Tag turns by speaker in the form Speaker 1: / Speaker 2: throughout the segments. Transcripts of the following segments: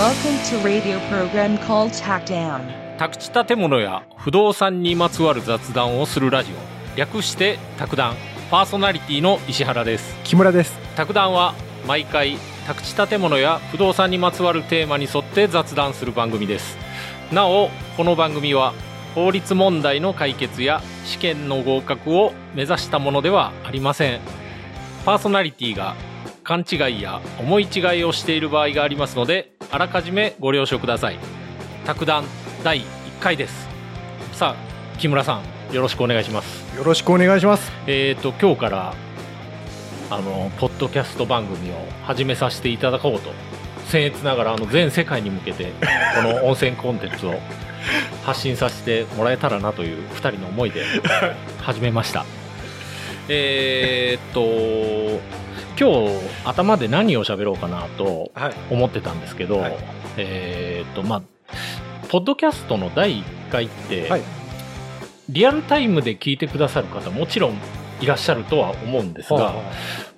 Speaker 1: Welcome to radio program called TACDAM.
Speaker 2: 宅地建物や不動産にまつわる雑談をするラジオ。略して卓談。パーソナリティの石原です。
Speaker 3: 木村です。
Speaker 2: 卓談は毎回宅地建物や不動産にまつわるテーマに沿って雑談する番組です。なおこの番組は法律問題の解決や試験の合格を目指したものではありません。パーソナリティが勘違いや思い違いをしている場合がありますのであらかじめご了承ください。卓談第1回です。さあ木村さんよろしくお願いします。
Speaker 3: よろしくお願いします。
Speaker 2: えーと今日からあのポッドキャスト番組を始めさせていただこうと僭越ながらあの全世界に向けてこの温泉コンテンツを 発信させてもらえたらなという2人の思いで始めました。えーっと今日頭で何を喋ろうかなと
Speaker 3: はい。
Speaker 2: 思ってたんですけど、
Speaker 3: はい。
Speaker 2: えーっとまあポッドキャストの第1回って、
Speaker 3: はい。
Speaker 2: リアルタイムで聞いてくださる方もちろんいらっしゃるとは思うんですが、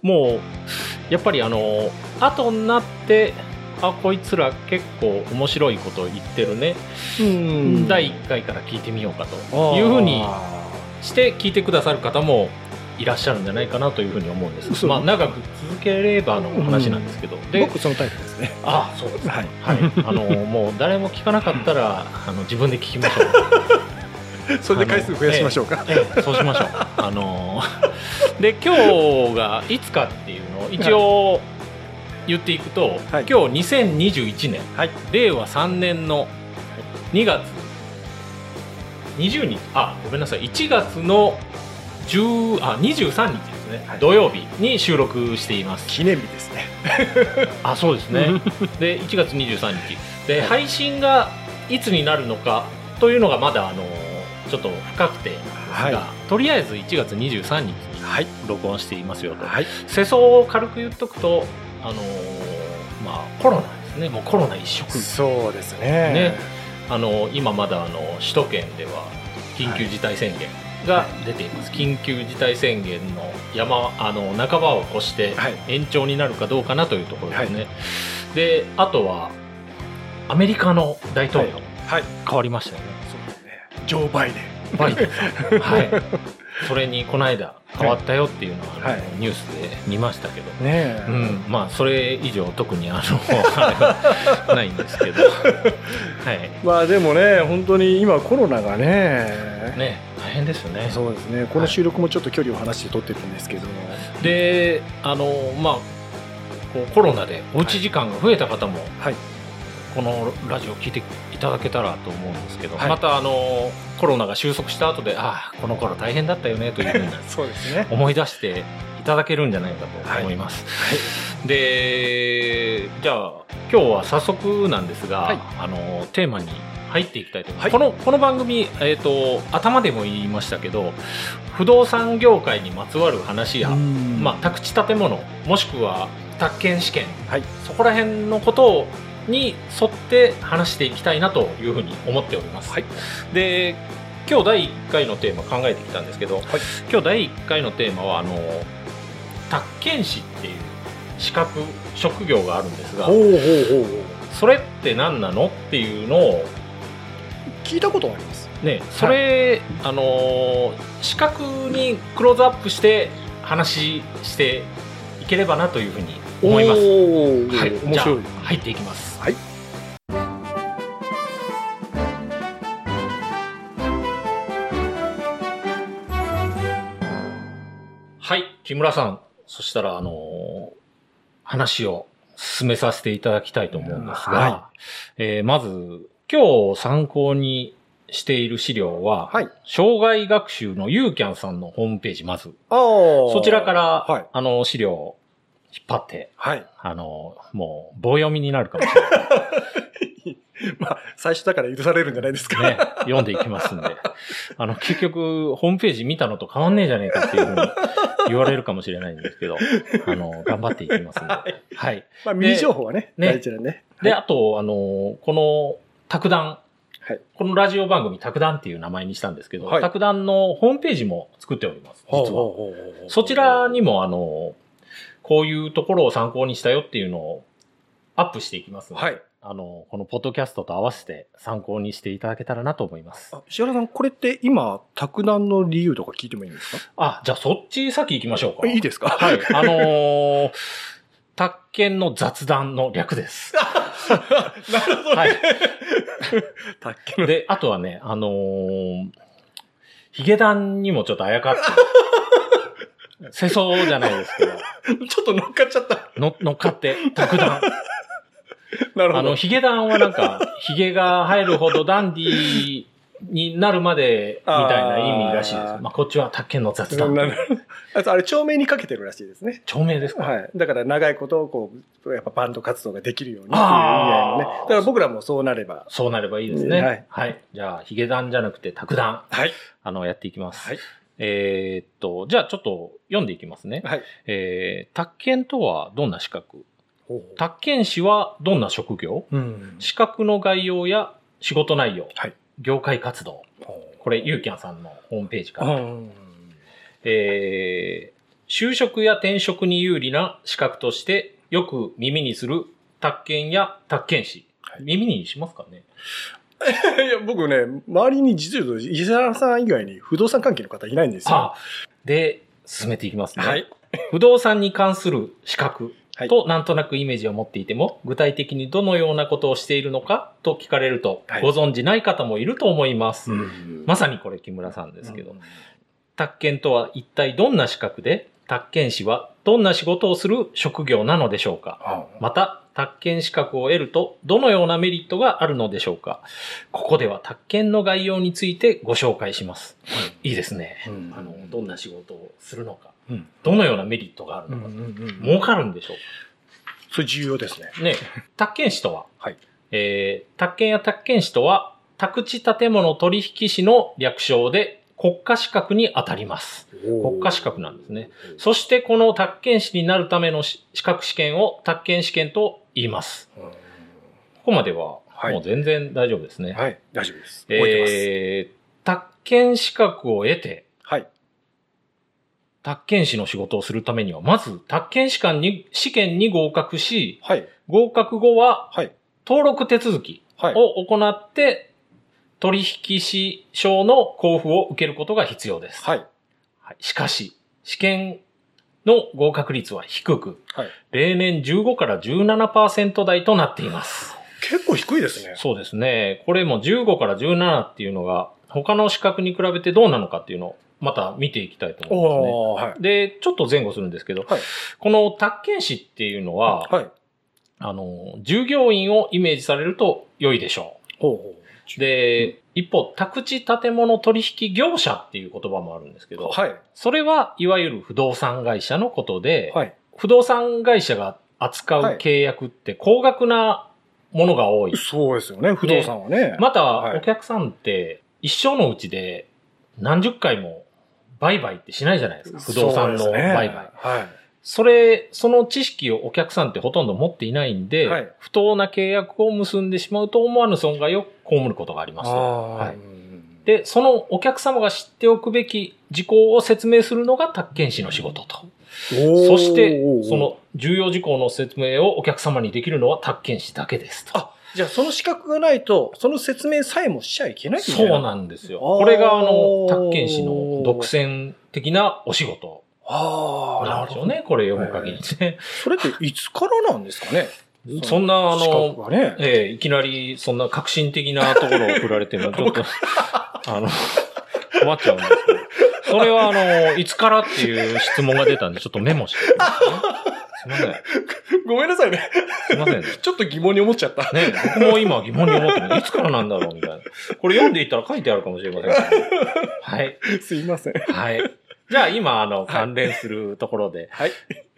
Speaker 2: もうやっぱりあの後になってあこいつら結構面白いこと言ってるね、
Speaker 3: うん。
Speaker 2: 第1回から聞いてみようかというふうにして聞いてくださる方もいらっしゃるんじゃないかなというふうに思うんです、まあ、長く続ければの話なんですけど、で
Speaker 3: 僕そのタイプですね。
Speaker 2: あそうです
Speaker 3: はい。
Speaker 2: はい、あのもう誰も聞かなかったらあの自分で聞きましょう。
Speaker 3: それで回数増やしましょうか。
Speaker 2: ええそうしましょう。あのー で今日がいつかっていうのを一応言っていくと、
Speaker 3: はい。
Speaker 2: 今日2021年、
Speaker 3: はい。
Speaker 2: 令和3年の2月。20日。あごめんなさい。1月の10あ23日ですね、
Speaker 3: はい。
Speaker 2: 土曜日に収録しています。
Speaker 3: 記念日ですね。
Speaker 2: あそうですね。で1月23日。で、
Speaker 3: はい。
Speaker 2: 配信がいつになるのかというのがまだあのちょっと不確定なんですが、
Speaker 3: はい。
Speaker 2: とりあえず1月23日に
Speaker 3: はい。
Speaker 2: 録音していますよと、
Speaker 3: はい。
Speaker 2: 世相を軽く言っとくとあのーまあコロナですね。もうコロナ一色。
Speaker 3: そうですね。
Speaker 2: ね。あの今まだあの首都圏では緊急事態宣言が出ています、緊急事態宣言の山あの半ばを越して
Speaker 3: はい。
Speaker 2: 延長になるかどうかなというところですね、であとはアメリカの大統領、
Speaker 3: はい。
Speaker 2: 変わりましたよね。
Speaker 3: そうですね。ジョー・バイデン。
Speaker 2: バイデンはい それにこの間変わったよっていうのは、
Speaker 3: はい。
Speaker 2: ニュースで見ましたけど、
Speaker 3: ね
Speaker 2: うん、まあそれ以上特にあのないんですけど、はい、
Speaker 3: まあでもね本当に今コロナがね。
Speaker 2: ね大変ですよね。
Speaker 3: そうですね。この収録もちょっと距離を離して撮ってるんですけど。
Speaker 2: であのまあコロナでおうち時間が増えた方も、
Speaker 3: はい。
Speaker 2: このラジオを聞いていただけたらと思うんですけど、
Speaker 3: はい。
Speaker 2: またあのコロナが収束した後でああこの頃大変だったよねというふうに
Speaker 3: そうですね。
Speaker 2: 思い出していただけるんじゃないかと思います。でじゃあ今日は早速なんですが、
Speaker 3: はい。
Speaker 2: あのテーマに入っていきたいと思います、
Speaker 3: はい。
Speaker 2: このこの番組、えー、と頭でも言いましたけど不動産業界にまつわる話や、まあ、宅地建物もしくは宅建試験、
Speaker 3: はい。
Speaker 2: そこら辺のことに沿って話していきたいなというふうに思っております。
Speaker 3: はい。
Speaker 2: で今日第1回のテーマ考えてきたんですけど、今日第1回のテーマはあの宅建士っていう資格職業があるんですがそれって何なのっていうのを
Speaker 3: 聞いたことあります。
Speaker 2: ねそれ、あのー資格にクローズアップして話していければなというふうに思います。はい、
Speaker 3: 面白い。
Speaker 2: じゃあ入っていきます。木村さん。そしたら、あのー話を進めさせていただきたいと思うんですが、
Speaker 3: は
Speaker 2: えーまず、今日参考にしている資料は、
Speaker 3: はい。
Speaker 2: 障害学習のユーキャンさんのホームページ、まず、そちらから、
Speaker 3: はい。
Speaker 2: あの、資料を引っ張って、
Speaker 3: はい
Speaker 2: あの、もう、棒読みになるかもしれない。
Speaker 3: まあ最初だから許されるんじゃないですか
Speaker 2: ね、読んでいきますんで。あの、結局、ホームページ見たのと変わんねえじゃねえかっていうふうに言われるかもしれないんですけど、あの、頑張っていきますんで。はい。
Speaker 3: まあミニ情報はね
Speaker 2: ね
Speaker 3: 大事だね
Speaker 2: で、
Speaker 3: はい
Speaker 2: あと、あの、この、卓談。
Speaker 3: はい
Speaker 2: このラジオ番組、卓談っていう名前にしたんですけど、
Speaker 3: はい
Speaker 2: 卓談のホームページも作っております、実は。そちらにも、あの、こういうところを参考にしたよっていうのをアップしていきますので、
Speaker 3: はい
Speaker 2: あの、このポッドキャストと合わせて参考にしていただけたらなと思います。
Speaker 3: あ石原さん、これって今、卓談の理由とか聞いてもいいんですか？
Speaker 2: あ、じゃあそっち先行きましょうか。
Speaker 3: いいですか？
Speaker 2: はい。あのー、宅建の雑談の略です。
Speaker 3: なるほど
Speaker 2: はい。
Speaker 3: 卓球の。
Speaker 2: で、あとはね、あのー、ヒゲダンにもちょっとあやかって、世相じゃないですけど、
Speaker 3: ちょっと乗っかっちゃった。
Speaker 2: の乗っかって、卓談。
Speaker 3: なるほど。
Speaker 2: あの、ヒゲダンはなんか、ヒゲが生えるほどダンディになるまで、みたいな意味らしいです
Speaker 3: あ。ー
Speaker 2: まあ、こっちは宅建の雑
Speaker 3: な
Speaker 2: 談。
Speaker 3: なあとあれ、長命にかけてるらしいですね。
Speaker 2: 長命ですか？
Speaker 3: はい。だから長いことをこう、やっぱバンド活動ができるようにっていう意味合いのね。だから僕らもそうなれば。
Speaker 2: そうなればいいですね。
Speaker 3: は
Speaker 2: はいい。じゃあ、ヒゲダンじゃなくて、卓談、
Speaker 3: はい。
Speaker 2: あの、やっていきます。
Speaker 3: はい。
Speaker 2: えーっと、じゃあちょっと読んでいきますね。
Speaker 3: はい。
Speaker 2: えー、宅建とはどんな資格？宅建士はどんな職業？
Speaker 3: うん。
Speaker 2: 資格の概要や仕事内容、
Speaker 3: はい
Speaker 2: 業界活動。これ、ユーキャンさんのホームページから。
Speaker 3: うん。
Speaker 2: えー、就職や転職に有利な資格として、よく耳にする宅建や宅建士。
Speaker 3: はい
Speaker 2: 耳にしますかね？
Speaker 3: いや、僕ね、周りに実を言うと、石原さん以外に不動産関係の方いないんですよ。
Speaker 2: あで、進めていきますね。
Speaker 3: はい。
Speaker 2: 不動産に関する資格
Speaker 3: はい
Speaker 2: となんとなくイメージを持っていても、具体的にどのようなことをしているのかと聞かれると、
Speaker 3: はい
Speaker 2: ご存じない方もいると思います。
Speaker 3: うん
Speaker 2: まさにこれ木村さんですけど、
Speaker 3: うん
Speaker 2: 宅建とは一体どんな資格で、宅建士はどんな仕事をする職業なのでしょうか？
Speaker 3: あ
Speaker 2: また、宅建資格を得るとどのようなメリットがあるのでしょうか？ここでは宅建の概要についてご紹介します。いいですね。
Speaker 3: うん。
Speaker 2: あの、どんな仕事をするのか、
Speaker 3: うん。
Speaker 2: どのようなメリットがあるのか、
Speaker 3: うんうんうん
Speaker 2: 儲かるんでしょう
Speaker 3: それ重要ですね。
Speaker 2: かね、宅建士とは、
Speaker 3: はい。
Speaker 2: えー、宅建や宅建士とは、宅地建物取引士の略称で国家資格に当たります。国家資格なんですね。そしてこの宅建士になるためのし資格試験を宅建試験と言います。
Speaker 3: うん
Speaker 2: ここまでは
Speaker 3: はい
Speaker 2: もう全然大丈夫ですね。
Speaker 3: はい、大丈夫です。覚えてます。
Speaker 2: えー、宅建資格を得て、
Speaker 3: はい。
Speaker 2: 宅建士の仕事をするためには、まず宅建士官に試験に合格し、
Speaker 3: はい。
Speaker 2: 合格後は
Speaker 3: はい。
Speaker 2: 登録手続き
Speaker 3: はい。
Speaker 2: を行って、取引士証の交付を受けることが必要です。
Speaker 3: はい。
Speaker 2: はいしかし、試験の合格率は低く、
Speaker 3: はい。
Speaker 2: 例年15から17%台となっています。
Speaker 3: 結構低いですね。
Speaker 2: そうですね。これも15から17っていうのが、他の資格に比べてどうなのかっていうのを、また見ていきたいと思いますね。
Speaker 3: はい。
Speaker 2: で、ちょっと前後するんですけど、
Speaker 3: はい
Speaker 2: この宅建士っていうのは、
Speaker 3: はい。
Speaker 2: あの、従業員をイメージされると良いでしょ
Speaker 3: ほうほ
Speaker 2: う。で、一方、宅地建物取引業者っていう言葉もあるんですけど、
Speaker 3: はい。
Speaker 2: それはいわゆる不動産会社のことで、
Speaker 3: はい。
Speaker 2: 不動産会社が扱う契約って高額なものが多い。
Speaker 3: そうですよね、不動産はね。
Speaker 2: また、
Speaker 3: はい
Speaker 2: お客さんって一生のうちで何十回も売買ってしないじゃないですか。不動産の売買。
Speaker 3: はい。
Speaker 2: それ、その知識をお客さんってほとんど持っていないんで、
Speaker 3: はい
Speaker 2: 不当な契約を結んでしまうと思わぬ損害を被ることがあります。はいで、そのお客様が知っておくべき事項を説明するのが宅建士の仕事と。そして、その重要事項の説明をお客様にできるのは宅建士だけですと。
Speaker 3: あ、じゃあその資格がないと、その説明さえもしちゃいけない
Speaker 2: そう
Speaker 3: な
Speaker 2: んですよ。これがあの、宅建士の独占的なお仕事
Speaker 3: ああ、
Speaker 2: なんでしょうね。これ読む限りね。
Speaker 3: それっていつからなんですかね
Speaker 2: そんなあ
Speaker 3: 資
Speaker 2: の、
Speaker 3: ね。
Speaker 2: ええいきなりそんな革新的なところを振られても、ちょっと、あの、困っちゃうんですけど。それはあの、いつからっていう質問が出たんで、ちょっとメモしてね。すいません。
Speaker 3: ごめんなさいね。
Speaker 2: すいませんね。
Speaker 3: ちょっと疑問に思っちゃった。
Speaker 2: ね、僕も今疑問に思ってる。いつからなんだろうみたいな。これ読んでいったら書いてあるかもしれません。はい。
Speaker 3: すいません。
Speaker 2: はい。じゃあ今、あの、関連するところで、
Speaker 3: はい。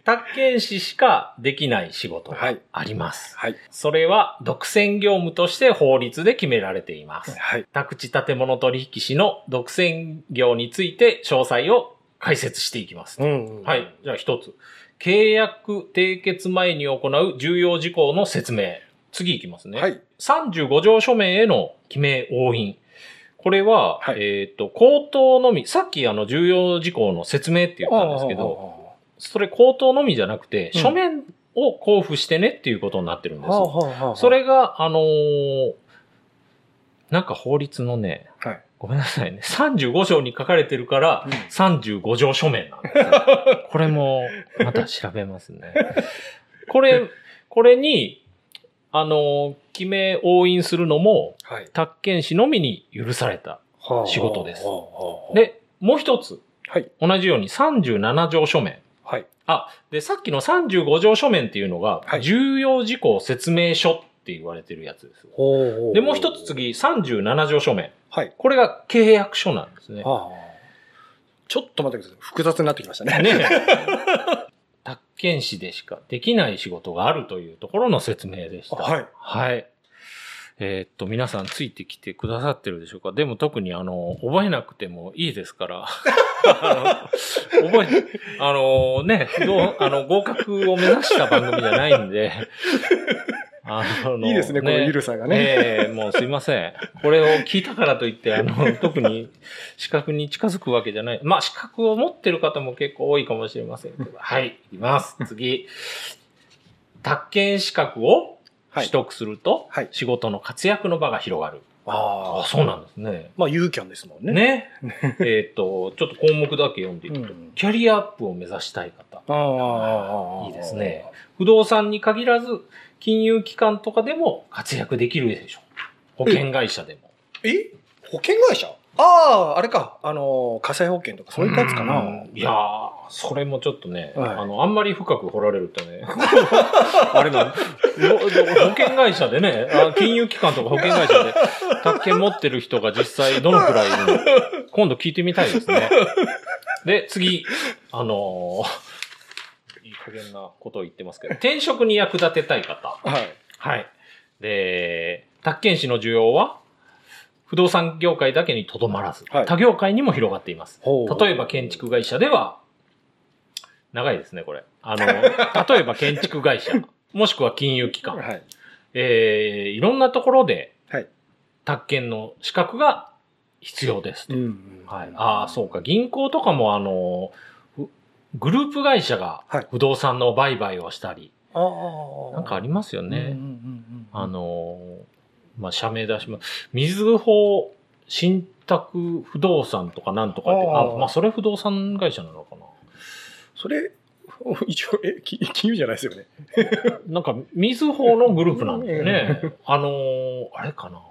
Speaker 2: 宅建士しかできない仕事が
Speaker 3: はい
Speaker 2: あります。
Speaker 3: はい。
Speaker 2: それは、独占業務として法律で決められています。
Speaker 3: はい。
Speaker 2: 宅地建物取引士の独占業について詳細を解説していきます。
Speaker 3: うん。
Speaker 2: はい。じゃあ一つ。契約締結前に行う重要事項の説明。次いきますね。
Speaker 3: はい。
Speaker 2: 35条書面への記名押印。これは、
Speaker 3: はい
Speaker 2: えっ、と、口頭のみ、さっきあの重要事項の説明って言ったんですけど、それ口頭のみじゃなくて、
Speaker 3: うん
Speaker 2: 書面を交付してねっていうことになってるんです。
Speaker 3: はあはあはあ
Speaker 2: そ、れが、あのーなんか法律のね、
Speaker 3: はい。
Speaker 2: ごめんなさいね、35条に書かれてるから、
Speaker 3: うん
Speaker 2: 35条書面なんですよ。これも、また調べますね。これ、これに、あのー記名押印するのも、
Speaker 3: はい。
Speaker 2: 宅建士のみに許された。
Speaker 3: はあ
Speaker 2: 仕事です
Speaker 3: はあはあはあ、
Speaker 2: で、もう一つ、
Speaker 3: はい。
Speaker 2: 同じように37条書面。
Speaker 3: はい。
Speaker 2: あ、で、さっきの35条書面っていうのが、
Speaker 3: はい
Speaker 2: 重要事項説明書って言われてるやつです。
Speaker 3: ほうほ
Speaker 2: で、もう一つ次、37条書面。
Speaker 3: はい。
Speaker 2: これが契約書なんですね。
Speaker 3: はあ、ちょっと待ってください。複雑になってきましたね。
Speaker 2: ねえ。宅建士でしかできない仕事があるというところの説明でした。
Speaker 3: はい。
Speaker 2: はい。えーっと、皆さんついてきてくださってるでしょうか？でも特にあの、覚えなくてもいいですから。あ の覚え、あのね、どう、あの、合格を目指した番組じゃないんで、あの
Speaker 3: いいですね、このゆるさがね。
Speaker 2: ええもうすいません。これを聞いたからといって、あの、特に資格に近づくわけじゃない。まあ、資格を持ってる方も結構多いかもしれませんけど。はい、いきます。次。宅建資格を
Speaker 3: はい
Speaker 2: 取得すると、
Speaker 3: はい
Speaker 2: 仕事の活躍の場が広がる。あ
Speaker 3: あ
Speaker 2: あ、そうなんですね。
Speaker 3: まあ、ユーキャンですもんね。。
Speaker 2: ね。えっと、ちょっと項目だけ読んでいくと、
Speaker 3: うん
Speaker 2: キャリアアップを目指したい方。
Speaker 3: ああああ、
Speaker 2: いいですね。不動産に限らず、金融機関とかでも活躍できるでしょう。保険会社でも。
Speaker 3: え保険会社？ああ、あれか。あの、火災保険とかそういったやつかな。
Speaker 2: うんいやー、それもちょっとね、
Speaker 3: はい
Speaker 2: あの、あんまり深く掘られるとね、あれな保険会社でねあ、金融機関とか保険会社で、宅建持ってる人が実際どのくらいいるの今度聞いてみたいですね。で、次、あのーいい加減なことを言ってますけど、転職に役立てたい方。
Speaker 3: はい。
Speaker 2: はい。で、宅建士の需要は、不動産業界だけにとどまらず、
Speaker 3: はい
Speaker 2: 他業界にも広がっています。例えば建築会社では、長いですね、これ。あの、例えば建築会社、もしくは金融機関、
Speaker 3: はい。
Speaker 2: えー、いろんなところで、
Speaker 3: はい。
Speaker 2: 宅建の資格が必要ですと。
Speaker 3: ん
Speaker 2: はい。ああ、そうか。銀行とかも、あの、ふグループ会社が
Speaker 3: はい
Speaker 2: 不動産の売買をしたり、
Speaker 3: ああ。
Speaker 2: なんかありますよね。
Speaker 3: うんうんうんうん
Speaker 2: あのーまあ、社名出します。水穂信託不動産とかなんとかって、
Speaker 3: あー
Speaker 2: あまあ、それ不動産会社なのかな。
Speaker 3: それ、一応、え、き金融じゃないですよね。
Speaker 2: なんか、水穂のグループなんですよね。あのーあれかな。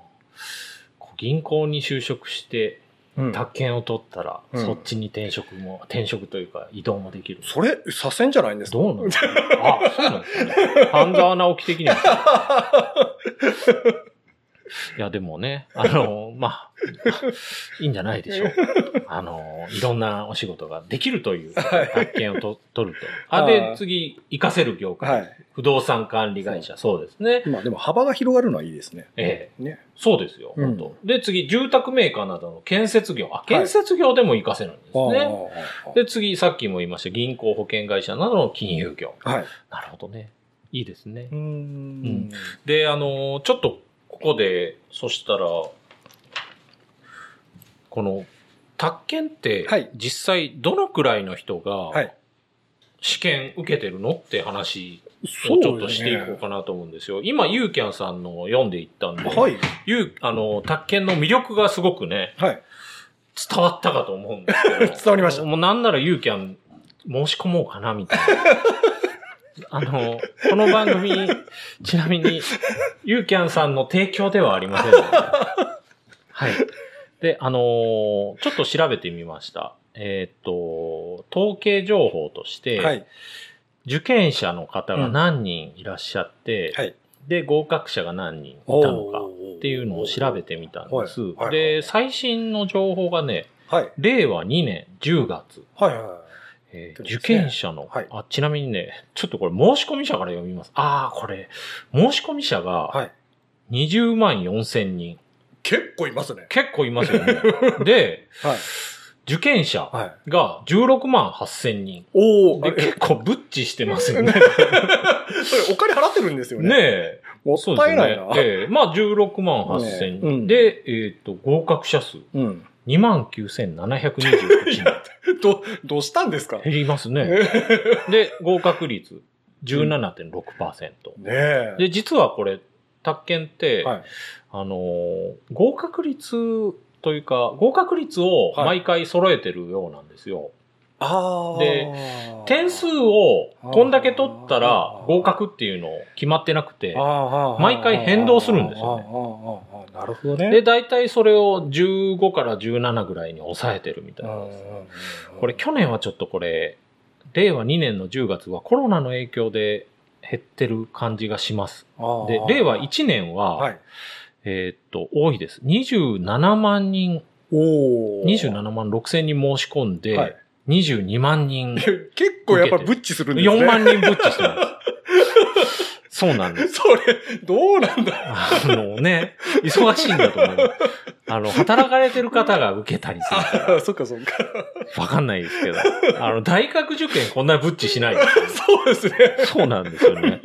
Speaker 2: 銀行に就職して、
Speaker 3: うん
Speaker 2: 宅建を取ったら、
Speaker 3: うん
Speaker 2: そっちに転職も、転職というか移動もできる。
Speaker 3: それ、左遷じゃないんですか？
Speaker 2: どうなんですか、ね、あ、そうなんですね。半沢直樹的には。いや、でもね、あの、まあ、いいんじゃないでしょう。あの、いろんなお仕事ができるという、
Speaker 3: はい
Speaker 2: 宅建をと取ると。あ、
Speaker 3: あ
Speaker 2: で
Speaker 3: ー、
Speaker 2: 次、活かせる業界。
Speaker 3: はい。
Speaker 2: 不動産管理会社。そうですね。
Speaker 3: まあでも幅が広がるのはいいですね。
Speaker 2: ええ
Speaker 3: ね。
Speaker 2: そうですよ、
Speaker 3: うん
Speaker 2: 本当で、次、住宅メーカーなどの建設業。あ、建設業でも活かせるんですね。
Speaker 3: あ
Speaker 2: で、次、さっきも言いました、銀行、保険会社などの金融業。
Speaker 3: あはい。
Speaker 2: なるほどね。いいですね。
Speaker 3: うーん。
Speaker 2: で、あのーちょっとここで、そしたら、この、宅建って
Speaker 3: はい、
Speaker 2: 実際どのくらいの人が
Speaker 3: はい。
Speaker 2: 試験受けてるのって話
Speaker 3: そ
Speaker 2: をちょっとしていこうかなと思うんですよ。今、ユーキャンさんの読んでいったんで、
Speaker 3: はい。
Speaker 2: あの、宅建の魅力がすごくね、
Speaker 3: はい。
Speaker 2: 伝わったかと思うんですけど。
Speaker 3: 伝わりました
Speaker 2: もうなんならユーキャン申し込もうかな、みたいな。あの、この番組、ちなみに、ユーキャンさんの提供ではありませんので。はい。で、あのーちょっと調べてみました。えーっと、統計情報として、
Speaker 3: はい。
Speaker 2: 受験者の方が何人いらっしゃって、
Speaker 3: はい。
Speaker 2: で、合格者が何人いたのかっていうのを調べてみたんです。
Speaker 3: はいはい
Speaker 2: で、最新の情報がね、
Speaker 3: はい。
Speaker 2: 令和2年10月、
Speaker 3: はい。は
Speaker 2: えー受験者の、
Speaker 3: はい
Speaker 2: あ、ちなみにね、ちょっとこれ申し込み者から読みます。ああ、これ、申し込み者
Speaker 3: い。
Speaker 2: が
Speaker 3: はい。
Speaker 2: 20万4千人。
Speaker 3: 結構いますね。
Speaker 2: 結構いますよね。で、
Speaker 3: はい。
Speaker 2: 受験者
Speaker 3: はい。
Speaker 2: が16万8千人。
Speaker 3: おお、
Speaker 2: で、結構ブッチしてますよね。
Speaker 3: それお金払ってるんですよね。
Speaker 2: ねえ。
Speaker 3: もったいないな。
Speaker 2: ねええまあ16万8千人。
Speaker 3: ねうん
Speaker 2: で、えっ、と、合格者数
Speaker 3: うん。
Speaker 2: 2万9728人。
Speaker 3: ど、どうしたんですか？
Speaker 2: 減りますね。で、合格率17.6%。
Speaker 3: ねえ。
Speaker 2: で、実はこれ、宅建って、
Speaker 3: はい。
Speaker 2: あのー合格率というか、合格率を
Speaker 3: はい
Speaker 2: 毎回揃えてるようなんですよ。
Speaker 3: ああ。
Speaker 2: で点数をこんだけ取ったら合格っていうの決まってなくて、毎
Speaker 3: 毎
Speaker 2: 回変動するんですよね
Speaker 3: ね。なるほどね。
Speaker 2: で、大体それを15から17ぐらいに抑えてるみたいなんです。これ去年はちょっとこれ、令和2年の10月はコロナの影響で減ってる感じがします。で、令和1年は、
Speaker 3: はい。
Speaker 2: えーっと、多いです。27万人、
Speaker 3: おお。
Speaker 2: 27万6千人申し込んで、
Speaker 3: はい
Speaker 2: 22万人、
Speaker 3: 結構やっぱブッチするんですね。
Speaker 2: 4万人ぶっちしてます。そうなんです。
Speaker 3: それ、どうなんだ
Speaker 2: あのね、忙しいんだと思う。あの、働かれてる方が受けたりするか
Speaker 3: あそっかそっか。
Speaker 2: ら、わかんないですけど、あの、大学受験こんなぶっちしない
Speaker 3: そうですね。
Speaker 2: そうなんですよね。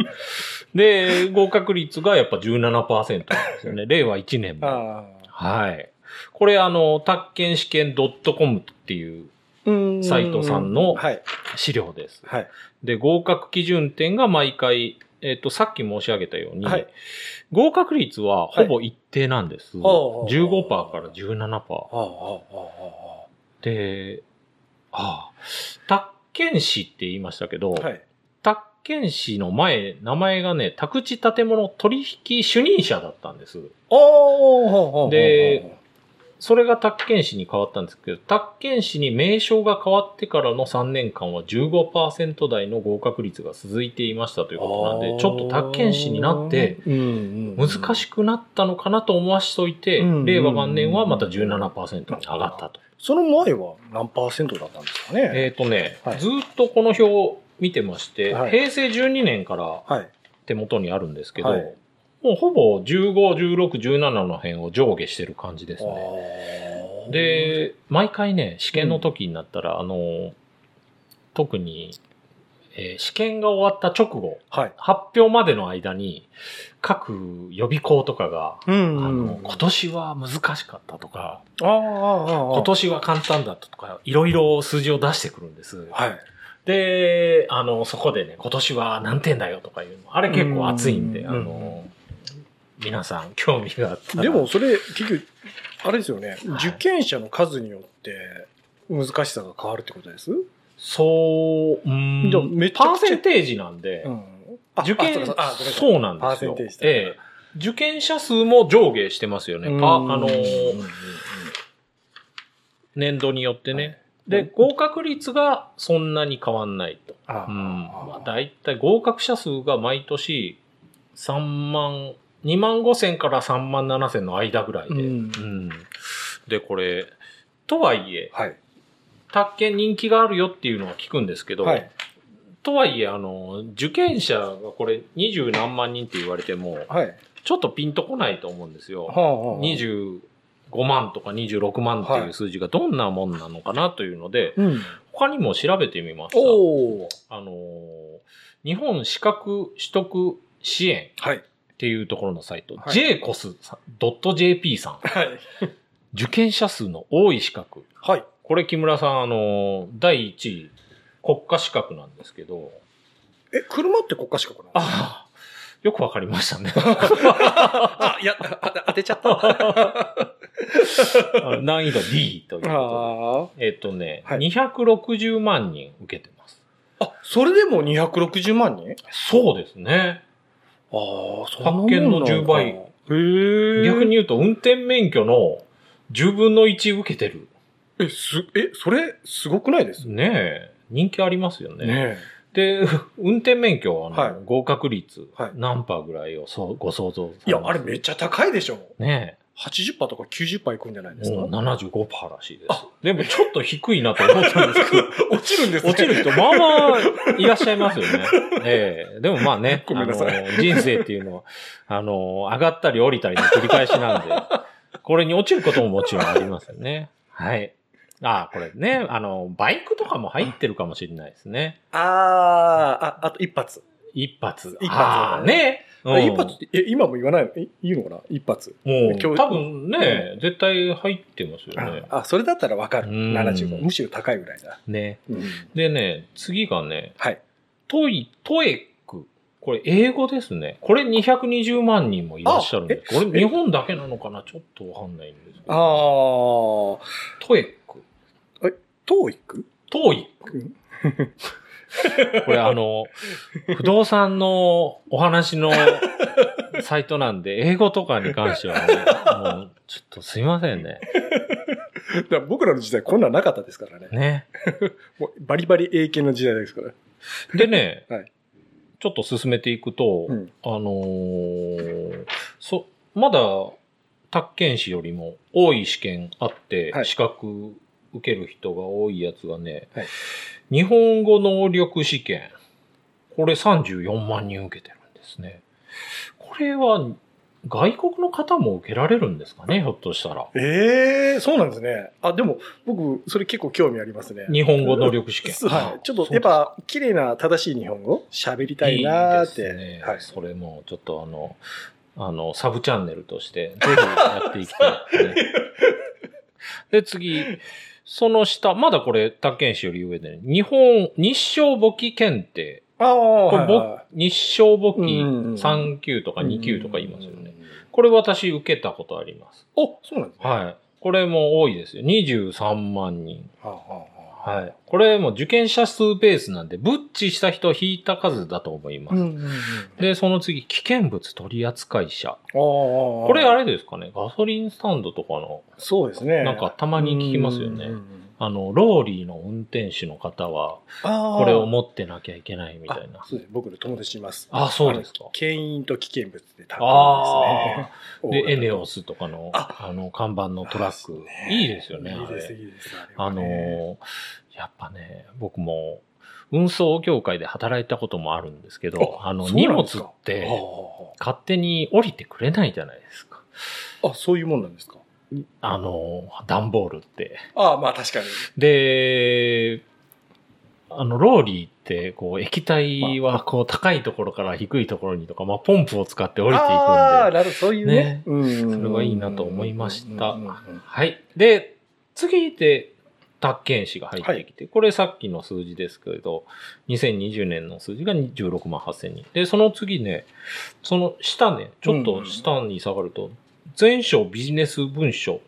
Speaker 2: で、合格率がやっぱ17%なんですよね。令和1年も。
Speaker 3: あ
Speaker 2: はい。これあの、宅建試験 .com っていう
Speaker 3: あ。
Speaker 2: 斉藤さんの
Speaker 3: はい。
Speaker 2: 資料です。
Speaker 3: はい。
Speaker 2: で、合格基準点が毎回、えっ、と、さっき申し上げたように、
Speaker 3: はい
Speaker 2: 合格率はほぼ一定なんです。
Speaker 3: ほう
Speaker 2: 15%から17%。
Speaker 3: ああ、ああ、あ
Speaker 2: で、ああ、宅建士って言いましたけど、
Speaker 3: あ。はい。
Speaker 2: 宅建士の前、名前がね、宅地建物取引主任者だったんです。で、それが宅建士に変わったんですけど、宅建士に名称が変わってからの3年間は15%台の合格率が続いていましたということなんで、ちょっと宅建士になって、難
Speaker 3: 難
Speaker 2: しくなったのかなと思わしといて、
Speaker 3: うん
Speaker 2: 令和元年はまた17%に上がったと。
Speaker 3: その前は何パーセントだったんですかね？
Speaker 2: えっ、とね、
Speaker 3: はい。
Speaker 2: ずーっとこの表を見てまして、
Speaker 3: はい。
Speaker 2: 平成12年から
Speaker 3: はい。
Speaker 2: 手元にあるんですけど、
Speaker 3: はい
Speaker 2: もうほぼ15、16、17の辺を上下してる感じですね。で、毎回ね、試験の時になったら、あの、特に、えー試験が終わった直後、
Speaker 3: はい。
Speaker 2: 発表までの間に、各予備校とかが、
Speaker 3: う
Speaker 2: あ
Speaker 3: ん
Speaker 2: の、今年は難しかったとか、
Speaker 3: ああ、ああ、
Speaker 2: 今年は簡単だったとか、いろいろ数字を出してくるんです。
Speaker 3: はい。
Speaker 2: で、あの、そこでね、今年は何点だよとかいうの、あれ結構熱いんで、
Speaker 3: うん
Speaker 2: あの、皆さん興味があったら。
Speaker 3: でも、それ、結局、あれですよね、
Speaker 2: はい
Speaker 3: 受験者の数によって、難しさが変わるってことです？
Speaker 2: そう、うん
Speaker 3: じゃあめ
Speaker 2: パーセンテージなんで、
Speaker 3: ん。
Speaker 2: 受験、
Speaker 3: あそう
Speaker 2: なんですよええ。受験者数も上下してますよね。パあのー、年度によってね。で、合格率がそんなに変わんないと。
Speaker 3: あ
Speaker 2: うん。まあ、だいたい合格者数が毎年3万、2万5千から3万7千の間ぐらいで。
Speaker 3: うん
Speaker 2: うんで、これ、とはいえ、
Speaker 3: はい。
Speaker 2: 宅建人気があるよっていうのは聞くんですけど、
Speaker 3: はい。
Speaker 2: とはいえ、あの、受験者がこれ二十何万人って言われても、
Speaker 3: はい。
Speaker 2: ちょっとピンとこないと思うんですよ。
Speaker 3: はあはあ
Speaker 2: 25万とか26万っていう数字がどんなもんなのかなというので、
Speaker 3: うん。
Speaker 2: 他にも調べてみました。
Speaker 3: おお。
Speaker 2: あの、日本資格取得支援
Speaker 3: はい。
Speaker 2: っていうところのサイト、
Speaker 3: はい
Speaker 2: jcos.jp さん。
Speaker 3: はい。
Speaker 2: 受験者数の多い資格。
Speaker 3: はい。
Speaker 2: これ木村さん、あの、第1位、国家資格なんですけど、
Speaker 3: え、車って国家資格なんですか？
Speaker 2: ああ、よくわかりましたね。
Speaker 3: あ、いや、あ当てちゃった。
Speaker 2: 難易度 D ということ
Speaker 3: あ
Speaker 2: で。えっ、とね、
Speaker 3: はい
Speaker 2: 260万人受けてます。
Speaker 3: あ。あ、それでも260万人？
Speaker 2: そうですね。
Speaker 3: ああ、そ
Speaker 2: 発見の10倍。
Speaker 3: へえ。
Speaker 2: 逆に言うと、運転免許の10分の1受けてる。
Speaker 3: え、す、え、それ、すごくないです？
Speaker 2: ねえ。人気ありますよね。
Speaker 3: ね
Speaker 2: で、運転免許は合格率、
Speaker 3: はい
Speaker 2: 何パーぐらいをそうご想像さ
Speaker 3: いや、あれめっちゃ高いでしょ。
Speaker 2: ね
Speaker 3: 80%とか90%いくんじゃないで
Speaker 2: え。
Speaker 3: すか？
Speaker 2: もう75%らしいです
Speaker 3: あ。
Speaker 2: でもちょっと低いなと思ったんですけど、
Speaker 3: 落ちるんですね。
Speaker 2: 落ちる人、まあまあ、いらっしゃいますよね。ええでもまあね、
Speaker 3: ごめんなさい
Speaker 2: あの、人生っていうのは、あの、上がったり降りたりの繰り返しなんで、これに落ちることももちろんありますよね。はい。ああ、これね、あの、バイクとかも入ってるかもしれないですね。
Speaker 3: あーあ、あと一発。
Speaker 2: 一発。
Speaker 3: 一発
Speaker 2: ああね。うん
Speaker 3: 一発って、え、今も言わないの？えいいのかな？一発。
Speaker 2: もう、
Speaker 3: 今日
Speaker 2: 多分ね、絶対入ってますよね。
Speaker 3: あ、それだったらわかる。
Speaker 2: うん
Speaker 3: 75。むしろ高いぐらいだ。
Speaker 2: ね。
Speaker 3: うん
Speaker 2: でね、次がね、
Speaker 3: はい。
Speaker 2: トイ、トエックこれ英語ですね。これ220万人もいらっしゃるんです。
Speaker 3: あ
Speaker 2: これ日本だけなのかな？ちょっとわかんないんですけど。
Speaker 3: あー、
Speaker 2: トエック。
Speaker 3: トーイック？
Speaker 2: トーイック。これあの、不動産のお話のサイトなんで、英語とかに関してはね、もうちょっとすいませんね。
Speaker 3: だから僕らの時代こんなんなかったですからね。
Speaker 2: ね。
Speaker 3: もうバリバリ英検の時代ですから。
Speaker 2: でね、
Speaker 3: はい
Speaker 2: ちょっと進めていくと、
Speaker 3: うん
Speaker 2: あのーそ、まだ、宅建士よりも多い試験あって、
Speaker 3: はい
Speaker 2: 資格受ける人が多いやつがね、
Speaker 3: はい
Speaker 2: 日本語能力試験、これ34万人受けてるんですね。これは、外国の方も受けられるんですかね、ひょっとしたら。
Speaker 3: ええそうなんですね。あ、でも僕、それ結構興味ありますね。
Speaker 2: 日本語能力試験。
Speaker 3: はい。ちょっと、やっぱ、綺麗な正しい日本語？喋りたいなーって。
Speaker 2: いいですね。
Speaker 3: はい。
Speaker 2: それもちょっとあの、あの、サブチャンネルとして、ぜひやっていきたい、ね。で、次、その下、まだこれ、宅建士より上で、ね、日本、日照簿記検定。
Speaker 3: ああ、
Speaker 2: これ、
Speaker 3: はいは
Speaker 2: 日照簿記
Speaker 3: うんうんうん
Speaker 2: 3級とか
Speaker 3: い。
Speaker 2: 2級とか言いますよね。
Speaker 3: うん。
Speaker 2: これ私受けたことあります。
Speaker 3: お、そうなんですね。
Speaker 2: はい。これも多いですよ。23万人。
Speaker 3: はあはあは
Speaker 2: い。これも受験者数ベースなんで、ブッチした人を引いた数だと思います。
Speaker 3: うんうんうん。
Speaker 2: で、その次、危険物取扱者。これあれですかね、ガソリンスタンドとかの、
Speaker 3: そうですね。
Speaker 2: なんかたまに聞きますよね
Speaker 3: うんうんうん
Speaker 2: あの、ローリーの運転手の方は。これを持ってなきゃいけないみたいな
Speaker 3: あ。そうです。僕の友達います。
Speaker 2: あそうですか
Speaker 3: 牽引と危険物で多
Speaker 2: あ
Speaker 3: 分
Speaker 2: あ。で、エネオ
Speaker 3: ス
Speaker 2: スとかの、
Speaker 3: あ
Speaker 2: あの、看板のトラック。いいですよね、あ
Speaker 3: いいです、
Speaker 2: れ。
Speaker 3: いいです。
Speaker 2: あの、やっぱね、僕も、運送業界で働いたこともあるんですけど、あの、荷物って、
Speaker 3: あ
Speaker 2: 勝手に降りてくれないじゃないですか。
Speaker 3: ああ、そういうもんなんですか
Speaker 2: あの、段ボールって。
Speaker 3: ああ、まあ確かに。
Speaker 2: で、あの、ローリーって、こう、液体は、こう、高いところから低いところにとか、まあ、ポンプを使って降りていくん
Speaker 3: ああ、
Speaker 2: で、
Speaker 3: なるほど、そういうね。
Speaker 2: ね
Speaker 3: うん
Speaker 2: それはいいなと思いましたはい。で、次で、宅建士が入ってきて、これさっきの数字ですけれど、2020年の数字が16万8000人。で、その次ね、その下ね、ちょっと下に下がると、全省ビジネス文書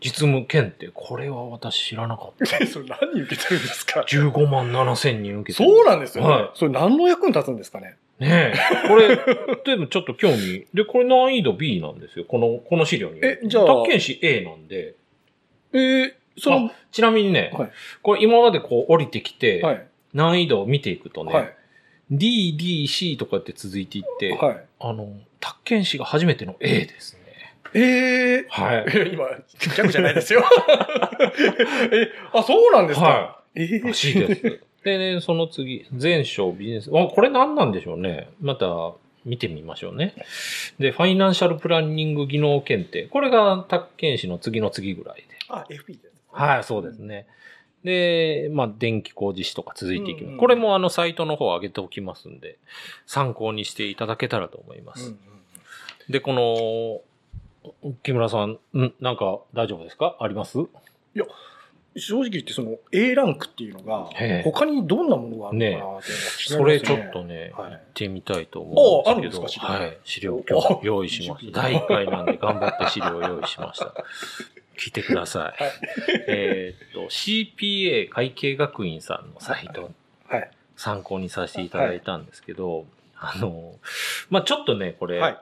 Speaker 2: 実務検定。これは私知らなかった。
Speaker 3: えそれ何人受けてるんですか
Speaker 2: ？15万7000人受けてる。
Speaker 3: そうなんですよね。
Speaker 2: はい
Speaker 3: それ何の役に立つんですかね？
Speaker 2: ねえ。これ、でもちょっと興味。で、これ難易度 B なんですよ。この、この資料に。
Speaker 3: えじゃあ
Speaker 2: 宅建士 A なんで。
Speaker 3: えー、その、
Speaker 2: ちなみにね、
Speaker 3: はい
Speaker 2: これ今までこう降りてきて、
Speaker 3: はい。
Speaker 2: 難易度を見ていくとね、
Speaker 3: はい。
Speaker 2: D、D、C とかって続いていって、
Speaker 3: はい。
Speaker 2: あの、宅建士が初めての A ですね。
Speaker 3: えー、
Speaker 2: はい。
Speaker 3: え今、逆じゃないですよ。え、あ、そうなんですか、
Speaker 2: は
Speaker 3: えー
Speaker 2: らしいです。でね、その次、全省ビジネス。あ、これ何なんでしょうね。また見てみましょうね。で、ファイナンシャルプランニング技能検定。これが宅建士の次の次ぐらいで。
Speaker 3: あ、FP です。
Speaker 2: はい、そうですね。で、まあ、電気工事士とか続いていきます。
Speaker 3: うんうん
Speaker 2: これもあの、サイトの方上げておきますんで、参考にしていただけたらと思います。
Speaker 3: うんうん
Speaker 2: で、この、木村さん、んなんか大丈夫ですかありますいや
Speaker 3: 正直言ってその A ランクっていうのが
Speaker 2: へえ
Speaker 3: 他にどんなものがあるのかなっていうのが気にな
Speaker 2: それちょっとね、
Speaker 3: はい
Speaker 2: 行ってみたいと思うんですけど、
Speaker 3: あるんですか資料
Speaker 2: はい、資料今日用意しました。第1回なんで頑張って資料を用意しました。聞いてください。
Speaker 3: はい
Speaker 2: えっと、CPA 会計学院さんのサイト
Speaker 3: はい。
Speaker 2: 参考にさせていただいたんですけど、あの、まあ、ちょっとね、これ、
Speaker 3: はい。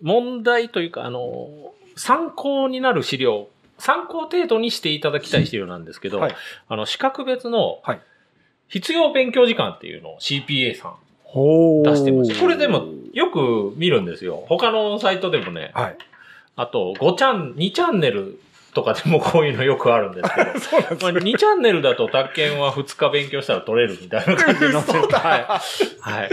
Speaker 2: 問題というか、あの、参考になる資料、参考程度にしていただきたい資料なんですけど、
Speaker 3: はい
Speaker 2: あの、資格別の
Speaker 3: はい、
Speaker 2: 必要勉強時間っていうのを CPA さん
Speaker 3: ほ
Speaker 2: 出してます。これでもよく見るんですよ。他のサイトでもね、
Speaker 3: はい。
Speaker 2: あと5チャン、2チャンネルとかでもこういうのよくあるんですけど、まあ、2チャンネルだと宅建は2日勉強したら取れるみたいな感じの。
Speaker 3: そうだ
Speaker 2: はい。はい。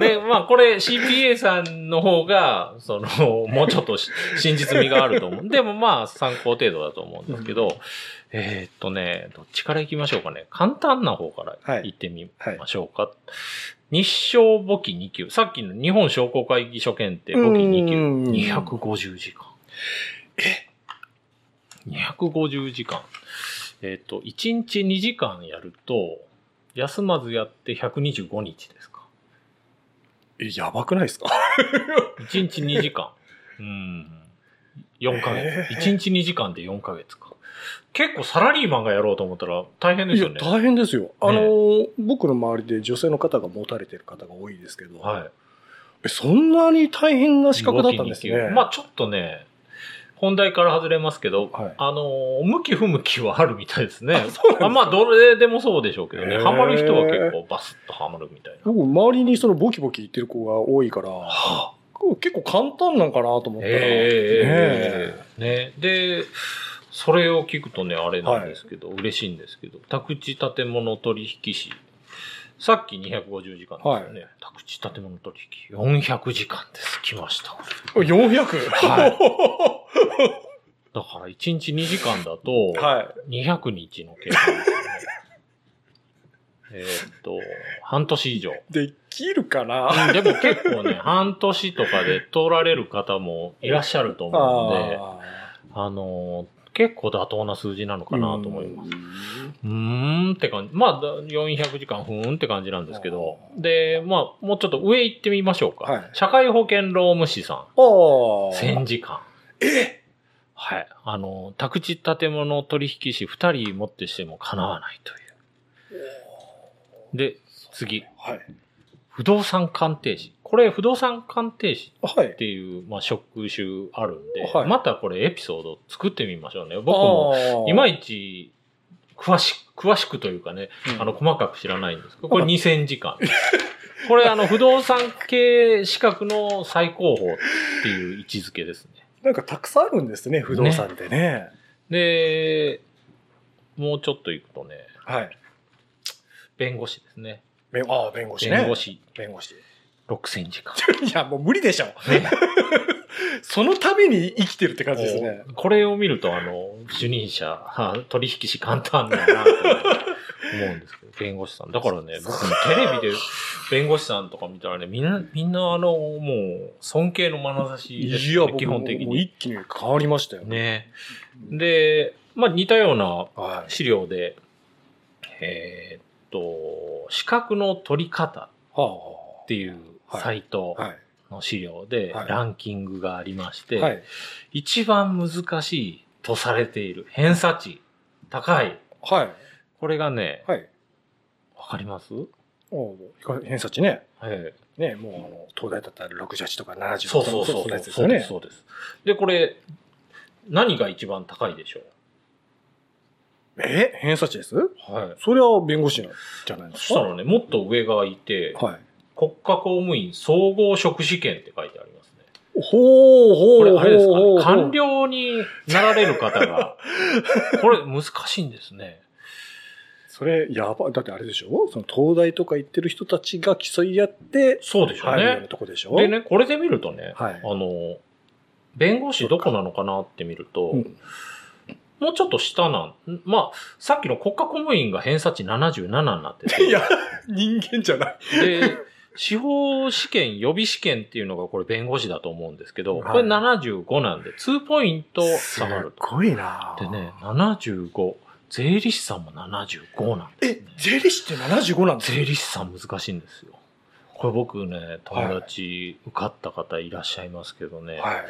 Speaker 2: で、まあこれ CPA さんの方が、その、もうちょっとし真実味があると思う。でもまあ参考程度だと思うんですけど、えーっとね、どっちから行きましょうかね。簡単な方から行ってみましょうか。日照簿記2級。さっきの日本商工会議所検定簿記2
Speaker 3: うん
Speaker 2: 級。250時間。え ?250 時間。えっ、と、1日2時間やると、休まずやって125日ですか。
Speaker 3: え、やばくないですか？
Speaker 2: 1日2時間。うん。4ヶ
Speaker 3: へ
Speaker 2: 月。1日2時間で4ヶ月か。結構サラリーマンがやろうと思ったら大変ですよね。
Speaker 3: 大変ですよ。あのー、僕の周りで女性の方が持たれてる方が多いですけど、
Speaker 2: はい。
Speaker 3: えそんなに大変な資格だったんですね。
Speaker 2: まあちょっとね、本題から外れますけど、
Speaker 3: はい。
Speaker 2: あのー、向き不向きはあるみたいですね。
Speaker 3: あ
Speaker 2: まあ、どれでもそうでしょうけどね。ハマる人は結構バスッとハマるみたいな。
Speaker 3: 僕、周りにそのボキボキ言ってる子が多いから、
Speaker 2: は
Speaker 3: 結構簡単なんかなと思ったら、
Speaker 2: え
Speaker 3: ね
Speaker 2: え。ね。で、それを聞くとね、あれなんですけど、嬉しいんですけど、宅地建物取引士、さっき250時間ですよね。宅地建物取引、400時間です。来ました。
Speaker 3: え 400?
Speaker 2: は だから1日2時間だと、
Speaker 3: はい。
Speaker 2: 200日の計算ですよね。えーっと、半年以上。
Speaker 3: できるかな？
Speaker 2: うんでも結構ね、半年とかで通られる方もいらっしゃると思うんで、
Speaker 3: あ
Speaker 2: あのー結構妥当な数字なの
Speaker 3: ー
Speaker 2: かなと思います。
Speaker 3: す。
Speaker 2: うーんって感じ。まあ、だ400時間ふーんって感じなんですけど。で、まあ、もうちょっと上行ってみましょうか。
Speaker 3: はい
Speaker 2: 社会保険労務士さん、
Speaker 3: ああ。
Speaker 2: 1000時間。
Speaker 3: え？
Speaker 2: はい。あの、宅地建物取引士2人持ってしても叶わないという。で、次。
Speaker 3: はい。
Speaker 2: 不動産鑑定士。これ、不動産鑑定士
Speaker 3: はい
Speaker 2: っ。ていう、まあ、職種あるんで、
Speaker 3: はい
Speaker 2: またこれエピソード作ってみましょうね。僕も、
Speaker 3: も
Speaker 2: いまいち、詳しく、詳しくというかね、あの、細かく知らないんですけど、これ2000時間。これ、あの、不動産系資格の最高峰っていう位置づけですね。
Speaker 3: なんかたくさんあるんですね、不動産ってね。
Speaker 2: で、もうちょっと行くとね、
Speaker 3: はい。
Speaker 2: 弁護士ですね。
Speaker 3: 弁ああ、弁護士ね。
Speaker 2: 弁護。士
Speaker 3: 弁護士。
Speaker 2: 6000時間。
Speaker 3: いや、もう無理でしょ。
Speaker 2: ね
Speaker 3: そのために生きてるって感じですね。
Speaker 2: これを見ると、あの、主任者、は取引士簡単だなと思うんですけど、弁護士さん。だからね、僕もテレビで弁護士さんとか見たらね、みんな、みんなあの、もう、尊敬の眼差しです
Speaker 3: いや、
Speaker 2: よね、
Speaker 3: 僕
Speaker 2: 基本的に。
Speaker 3: 一気に変わりましたよ。
Speaker 2: ね。で、まあ似たような
Speaker 3: は
Speaker 2: 資料で、えーっと、資格の取り方
Speaker 3: い。は
Speaker 2: っていうサイト。の資料で
Speaker 3: はい
Speaker 2: ランキングがありまして、
Speaker 3: はい。
Speaker 2: 一番難しいとされている偏差値、高い。
Speaker 3: はい。
Speaker 2: これがね、
Speaker 3: はい。
Speaker 2: わかります？
Speaker 3: お偏差値ね。
Speaker 2: え
Speaker 3: ね、もうあの、東大だったら68とか70
Speaker 2: えそうそうそう
Speaker 3: そ
Speaker 2: うです。そうです。で、これ、何が一番高いでしょ
Speaker 3: え？偏差値です？
Speaker 2: うはい。
Speaker 3: それは弁護士じゃないですか
Speaker 2: そしたらね、もっと上がいて、
Speaker 3: はい。
Speaker 2: 国家公務員総合職試験って書いてありますね。
Speaker 3: ほうほう
Speaker 2: これあれですかね官僚になられる方が、これ難しいんですね。
Speaker 3: それ、やばい。だってあれでしょ？その東大とか行ってる人たちが競い合って、
Speaker 2: そうでしょうね。
Speaker 3: とこでしょ？
Speaker 2: でね、これで見るとね、
Speaker 3: はい
Speaker 2: あの、弁護士どこなのかなって見ると、
Speaker 3: うん
Speaker 2: もうちょっと下なん、まあ、さっきの国家公務員が偏差値77になってて、
Speaker 3: いや、人間じゃない。
Speaker 2: で、司法試験、予備試験っていうのがこれ弁護士だと思うんですけど、
Speaker 3: はい
Speaker 2: これ75なんで、2ポイント下がると。
Speaker 3: すごいな
Speaker 2: でね、75。税理士さんも75なんです、
Speaker 3: え
Speaker 2: ね。、
Speaker 3: 税理士って75なんです
Speaker 2: 税理士さん難しいんですよ。これ僕ね、友達受かった方いらっしゃいますけどね、
Speaker 3: は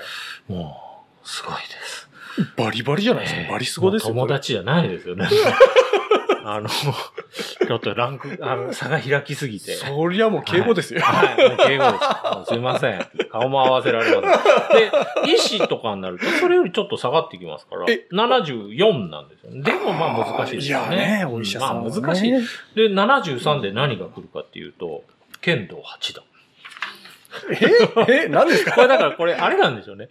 Speaker 3: い。
Speaker 2: もう、すごいです。
Speaker 3: バリバリじゃないですか？
Speaker 2: ええ
Speaker 3: バリスゴですよ。
Speaker 2: 友達じゃないですよね。あの、ちょっとランク、あの、差が開きすぎて。
Speaker 3: そりゃもう敬語ですよ。
Speaker 2: はい、もう敬語です。もうすいません。顔も合わせられません。で、医師とかになると、それよりちょっと下がってきますから、
Speaker 3: え
Speaker 2: 74なんですよね。でもまあ難しいですよね。
Speaker 3: いやね、お医者さんはね、
Speaker 2: まあ難しい。で、73で何が来るかっていうと、剣道8段。
Speaker 3: え？え、何ですか？
Speaker 2: これだからこれあれなんでしょうね。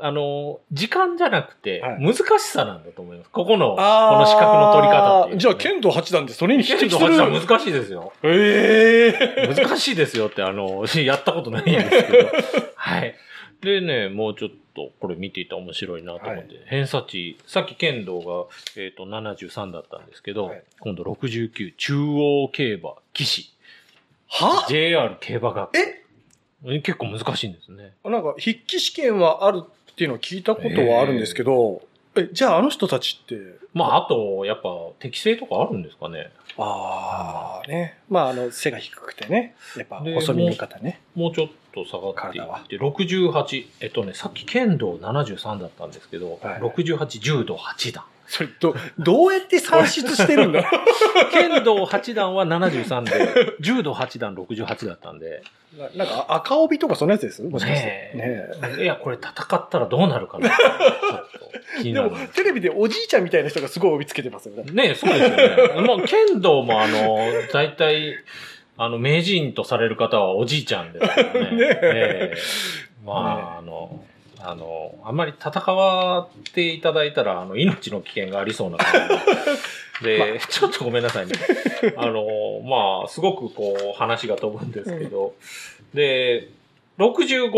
Speaker 2: あの、時間じゃなくて
Speaker 3: はい、
Speaker 2: 難しさなんだと思います。ここの、この資格の取り方っていう、
Speaker 3: じゃあ、剣道8段でそれに匹
Speaker 2: 剣道
Speaker 3: 敵する。
Speaker 2: 8段難しいですよ。
Speaker 3: ええ
Speaker 2: 難しいですよって、あの、やったことないんですけど。はい。でね、もうちょっとこれ見ていたら面白いなと思って、偏差値、さっき剣道が、えっ、と、73だったんですけど、
Speaker 3: はい
Speaker 2: 今度69、中央競馬、騎士、
Speaker 3: は
Speaker 2: ？JR 競馬学。
Speaker 3: え
Speaker 2: え？結構難しいんですね。
Speaker 3: なんか、筆記試験はあるっていうのを聞いたことはあるんですけど、え、じゃああの人たちって、
Speaker 2: まあ、あと、やっぱ、適性とかあるんですかね。
Speaker 3: ああ、ね。まあ、あの、背が低くてね。やっぱ、
Speaker 2: で
Speaker 3: 細身の方ね。
Speaker 2: もうちょっと下がっていって、68、えっとね、さっき剣道73だったんですけど、
Speaker 3: はい
Speaker 2: 68柔道8段。
Speaker 3: それ、ど、どうやって算出してるんだろ
Speaker 2: 剣道8段は73で、柔道8段68だったんで、
Speaker 3: うななんか、赤帯とかそのやつです？もしかして。
Speaker 2: ね
Speaker 3: ね
Speaker 2: いや、これ戦ったらどうなるかな。
Speaker 3: でもテレビでおじいちゃんみたいな人がすごい帯つけてますよね。
Speaker 2: ねそうですよね。まあ、剣道もあの、大体、あの、名人とされる方はおじいちゃんですからね。
Speaker 3: ねえ
Speaker 2: ええまあ、あの、あの、あんまり戦わっていただいたら、あの、命の危険がありそうな感じ で、ちょっとごめんなさいね。あの、まあ、すごくこう、話が飛ぶんですけど、で、65、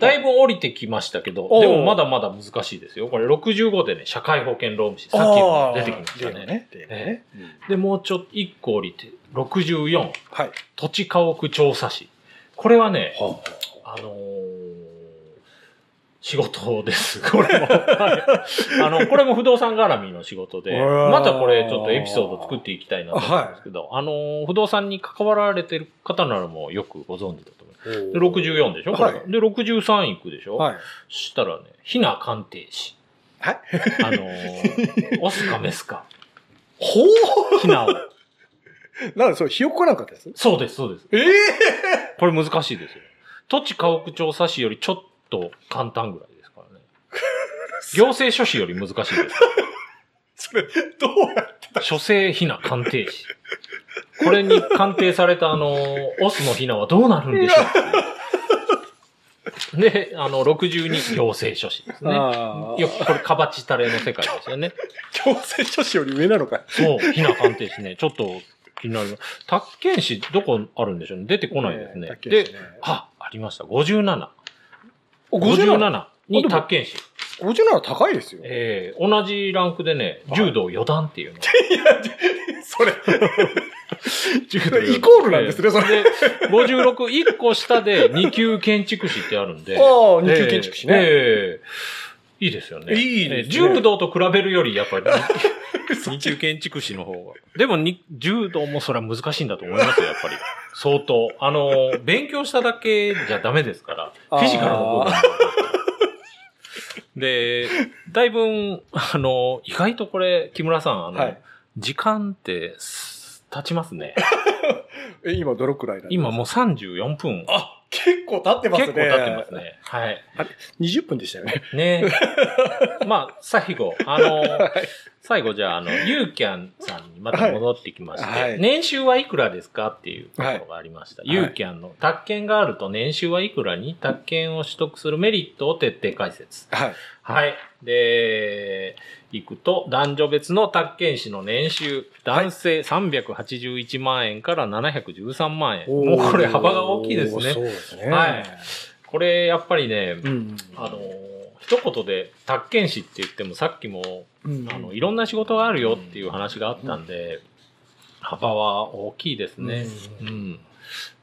Speaker 2: だいぶ降りてきましたけど、でもまだまだ難しいですよ。これ65でね、社会保険労務士、さっきも出てきましたね。
Speaker 3: ね。ね。
Speaker 2: で、もうちょっと1個降りて、64、
Speaker 3: はい。
Speaker 2: 土地家屋調査士。これはね、
Speaker 3: は
Speaker 2: あのー仕事です。これも。はいあの、これも不動産絡みの仕事で、またこれちょっとエピソード作っていきたいなと思うんですけど、あのー不動産に関わられてる方ならもうよくご存知だと思います。で、64でしょこれが、
Speaker 3: はい
Speaker 2: で、63いくでしょ、
Speaker 3: はい。
Speaker 2: そしたらね、ひな鑑定士。
Speaker 3: はい。
Speaker 2: あのー オスかメスか、
Speaker 3: ほ
Speaker 2: ひなを。
Speaker 3: う なんで、それ、ひよっこなんかです
Speaker 2: そうです、そうです。
Speaker 3: ええ
Speaker 2: これ難しいですよ。土地家屋調査士よりちょっと簡単ぐらいですからね。行政書士より難しいです。
Speaker 3: それ、どうやって
Speaker 2: 書生ひな鑑定士。これに鑑定されたあの、オスのひなはどうなるんでしょうで、あの、62行政書士ですね。よくこれカバチタレの世界ですよね。
Speaker 3: 強制書士より上なのか。
Speaker 2: そう、ひな鑑定士ね。ちょっと気になる。宅建士どこあるんでしょうね。出てこないですね。で
Speaker 3: ね宅建士ね、
Speaker 2: あ、ありました。57。
Speaker 3: お57
Speaker 2: 57に宅建士。
Speaker 3: 57高いですよ。
Speaker 2: ええ同じランクでね、柔道4段っていうの。
Speaker 3: それ、
Speaker 2: 柔
Speaker 3: それイコールなんですね、それ。
Speaker 2: で、56、1個下で2級建築士ってあるんで。
Speaker 3: ああ、二級建築士ね。
Speaker 2: ええいいですよね。
Speaker 3: いいですね
Speaker 2: ええ柔道と比べるより、やっぱり 2級建築士の方が。でもに、柔道もそれは難しいんだと思いますよ、やっぱり。相当。あの、勉強しただけじゃダメですから、フィジカルの部分もありますから。で、だいぶ、あの、意外とこれ、木村さん、あの、
Speaker 3: はい
Speaker 2: 時間ってす経ちますね。
Speaker 3: え、今どのくらいなんですか？
Speaker 2: 今もう34分。
Speaker 3: あ、結構経ってますね。
Speaker 2: 結構経ってます。ね。はい。
Speaker 3: 20分でしたよね。
Speaker 2: ね まあ、最後、あの、最後じゃあ、あの、ユーキャンさんにまた戻ってきまして、
Speaker 3: はいはい
Speaker 2: 年収はいくらですかっていうところがありました。
Speaker 3: い
Speaker 2: ユーキャンの宅建があると年収はいくらに宅建を取得するメリットを徹底解説。
Speaker 3: はい。
Speaker 2: はい。で、いくと、男女別の宅建士の年収、男性381万円から713万円。もうこれ幅が大きいですね。
Speaker 3: そうですね。
Speaker 2: はいこれ、やっぱりね、
Speaker 3: うん。
Speaker 2: あの、一言で、宅建士って言ってもさっきも、
Speaker 3: うん
Speaker 2: あの、いろんな仕事があるよっていう話があったんで、幅は大きいですね。
Speaker 3: う
Speaker 2: うんん。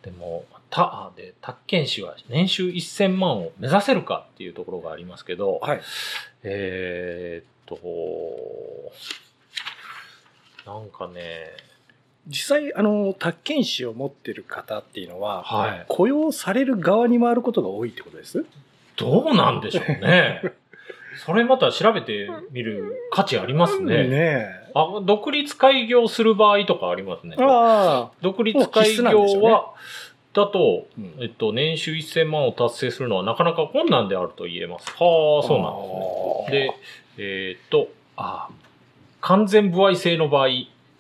Speaker 2: でも、他で、宅建士は年収1000万を目指せるかっていうところがありますけど、
Speaker 3: はい。
Speaker 2: えーっと、なんかね、
Speaker 3: 実際、あの、宅建士を持ってる方っていうのは、
Speaker 2: はい
Speaker 3: 雇用される側に回ることが多いってことです？
Speaker 2: どうなんでしょうね。それまた調べてみる価値ありますね。
Speaker 3: ね
Speaker 2: あ、独立開業する場合とかありますね独立開業は、だと、
Speaker 3: うん
Speaker 2: えっと、年収1000万を達成するのはなかなか困難であると言えます。はあ、そうなんですね。で、えーっと、あ完全不愛制の場合、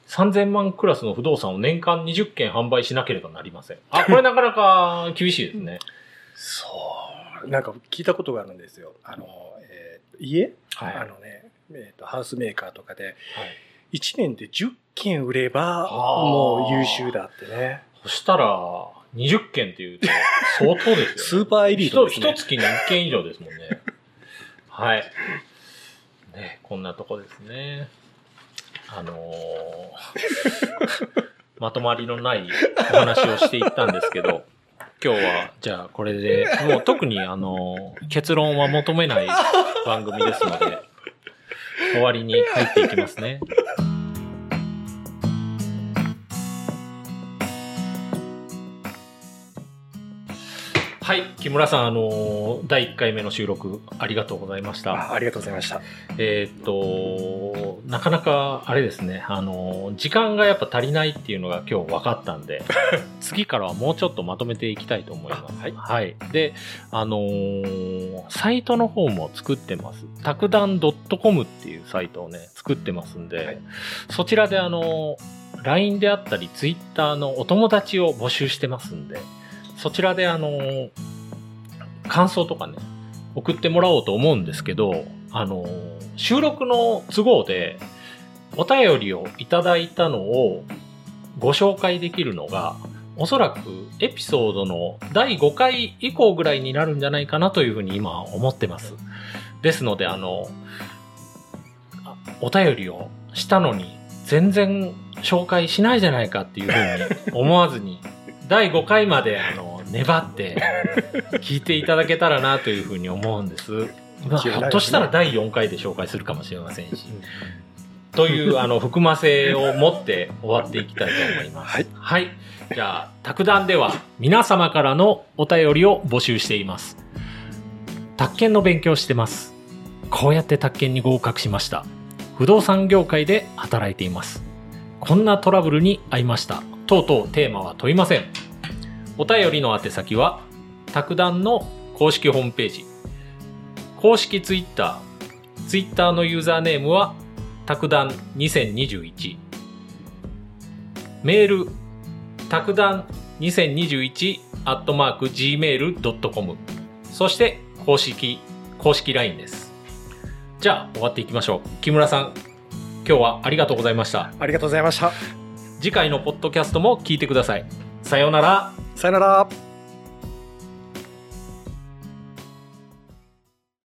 Speaker 2: 3000万クラスの不動産を年間20件販売しなければなりません。あ、これなかなか厳しいですね。
Speaker 3: そう。なんか聞いたことがあるんですよ。あの、えー家、
Speaker 2: はい。
Speaker 3: あのね、えーと、ハウスメーカーとかで、
Speaker 2: はい
Speaker 3: 1年で10件売れば、もう優秀だってね。
Speaker 2: そしたら、20件っていうと相当ですよね。
Speaker 3: スーパーエリートですね
Speaker 2: 一月に1件以上ですもんね。はい。ね、こんなとこですね。あのー まとまりのないお話をしていったんですけど、今日は、じゃあこれで、もう特にあの結論は求めない番組ですので、終わりに入っていきますね。はい、木村さん、あの第1回目の収録ありがとうございました。
Speaker 3: あありがとうございました。
Speaker 2: えーっと、なかなかあれですね、あの、時間がやっぱ足りないっていうのが今日分かったんで、次からはもうちょっとまとめていきたいと思います。
Speaker 3: はい
Speaker 2: はい。で、あのーサイトの方も作ってます。たくだん .com っていうサイトをね、作ってますんで、
Speaker 3: はい
Speaker 2: そちらであの、LINE であったり Twitter のお友達を募集してますんで、そちらであの、感想とかね、送ってもらおうと思うんですけど、あの、収録の都合で、お便りをいただいたのをご紹介できるのが、おそらくエピソードの第5回以降ぐらいになるんじゃないかなというふうに今思ってます。ですので、あの、お便りをしたのに全然紹介しないじゃないかっていうふうに思わずに、第5回まであの粘って聞いていただけたらなというふうに思うんです。まあ、ひょっとしたら第4回で紹介するかもしれませんし。という、あの、含ませを持って終わっていきたいと思います。
Speaker 3: はい。
Speaker 2: はい。じゃあ、卓談では皆様からのお便りを募集しています。宅建の勉強してます。こうやって宅建に合格しました。不動産業界で働いています。こんなトラブルに遭いました。とうとうテーマは問いません。お便りの宛先は、卓談の公式ホームページ、公式ツイッター、ツイッターのユーザーネームは、卓談2021。メール、卓談2021アットマーク gmail.com。そして、公式、公式 LINE です。じゃあ、終わっていきましょう。木村さん、今日はありがとうございました。
Speaker 3: ありがとうございました。
Speaker 2: 次回のポッドキャストも聞いてください。さようなら。
Speaker 3: さよなら。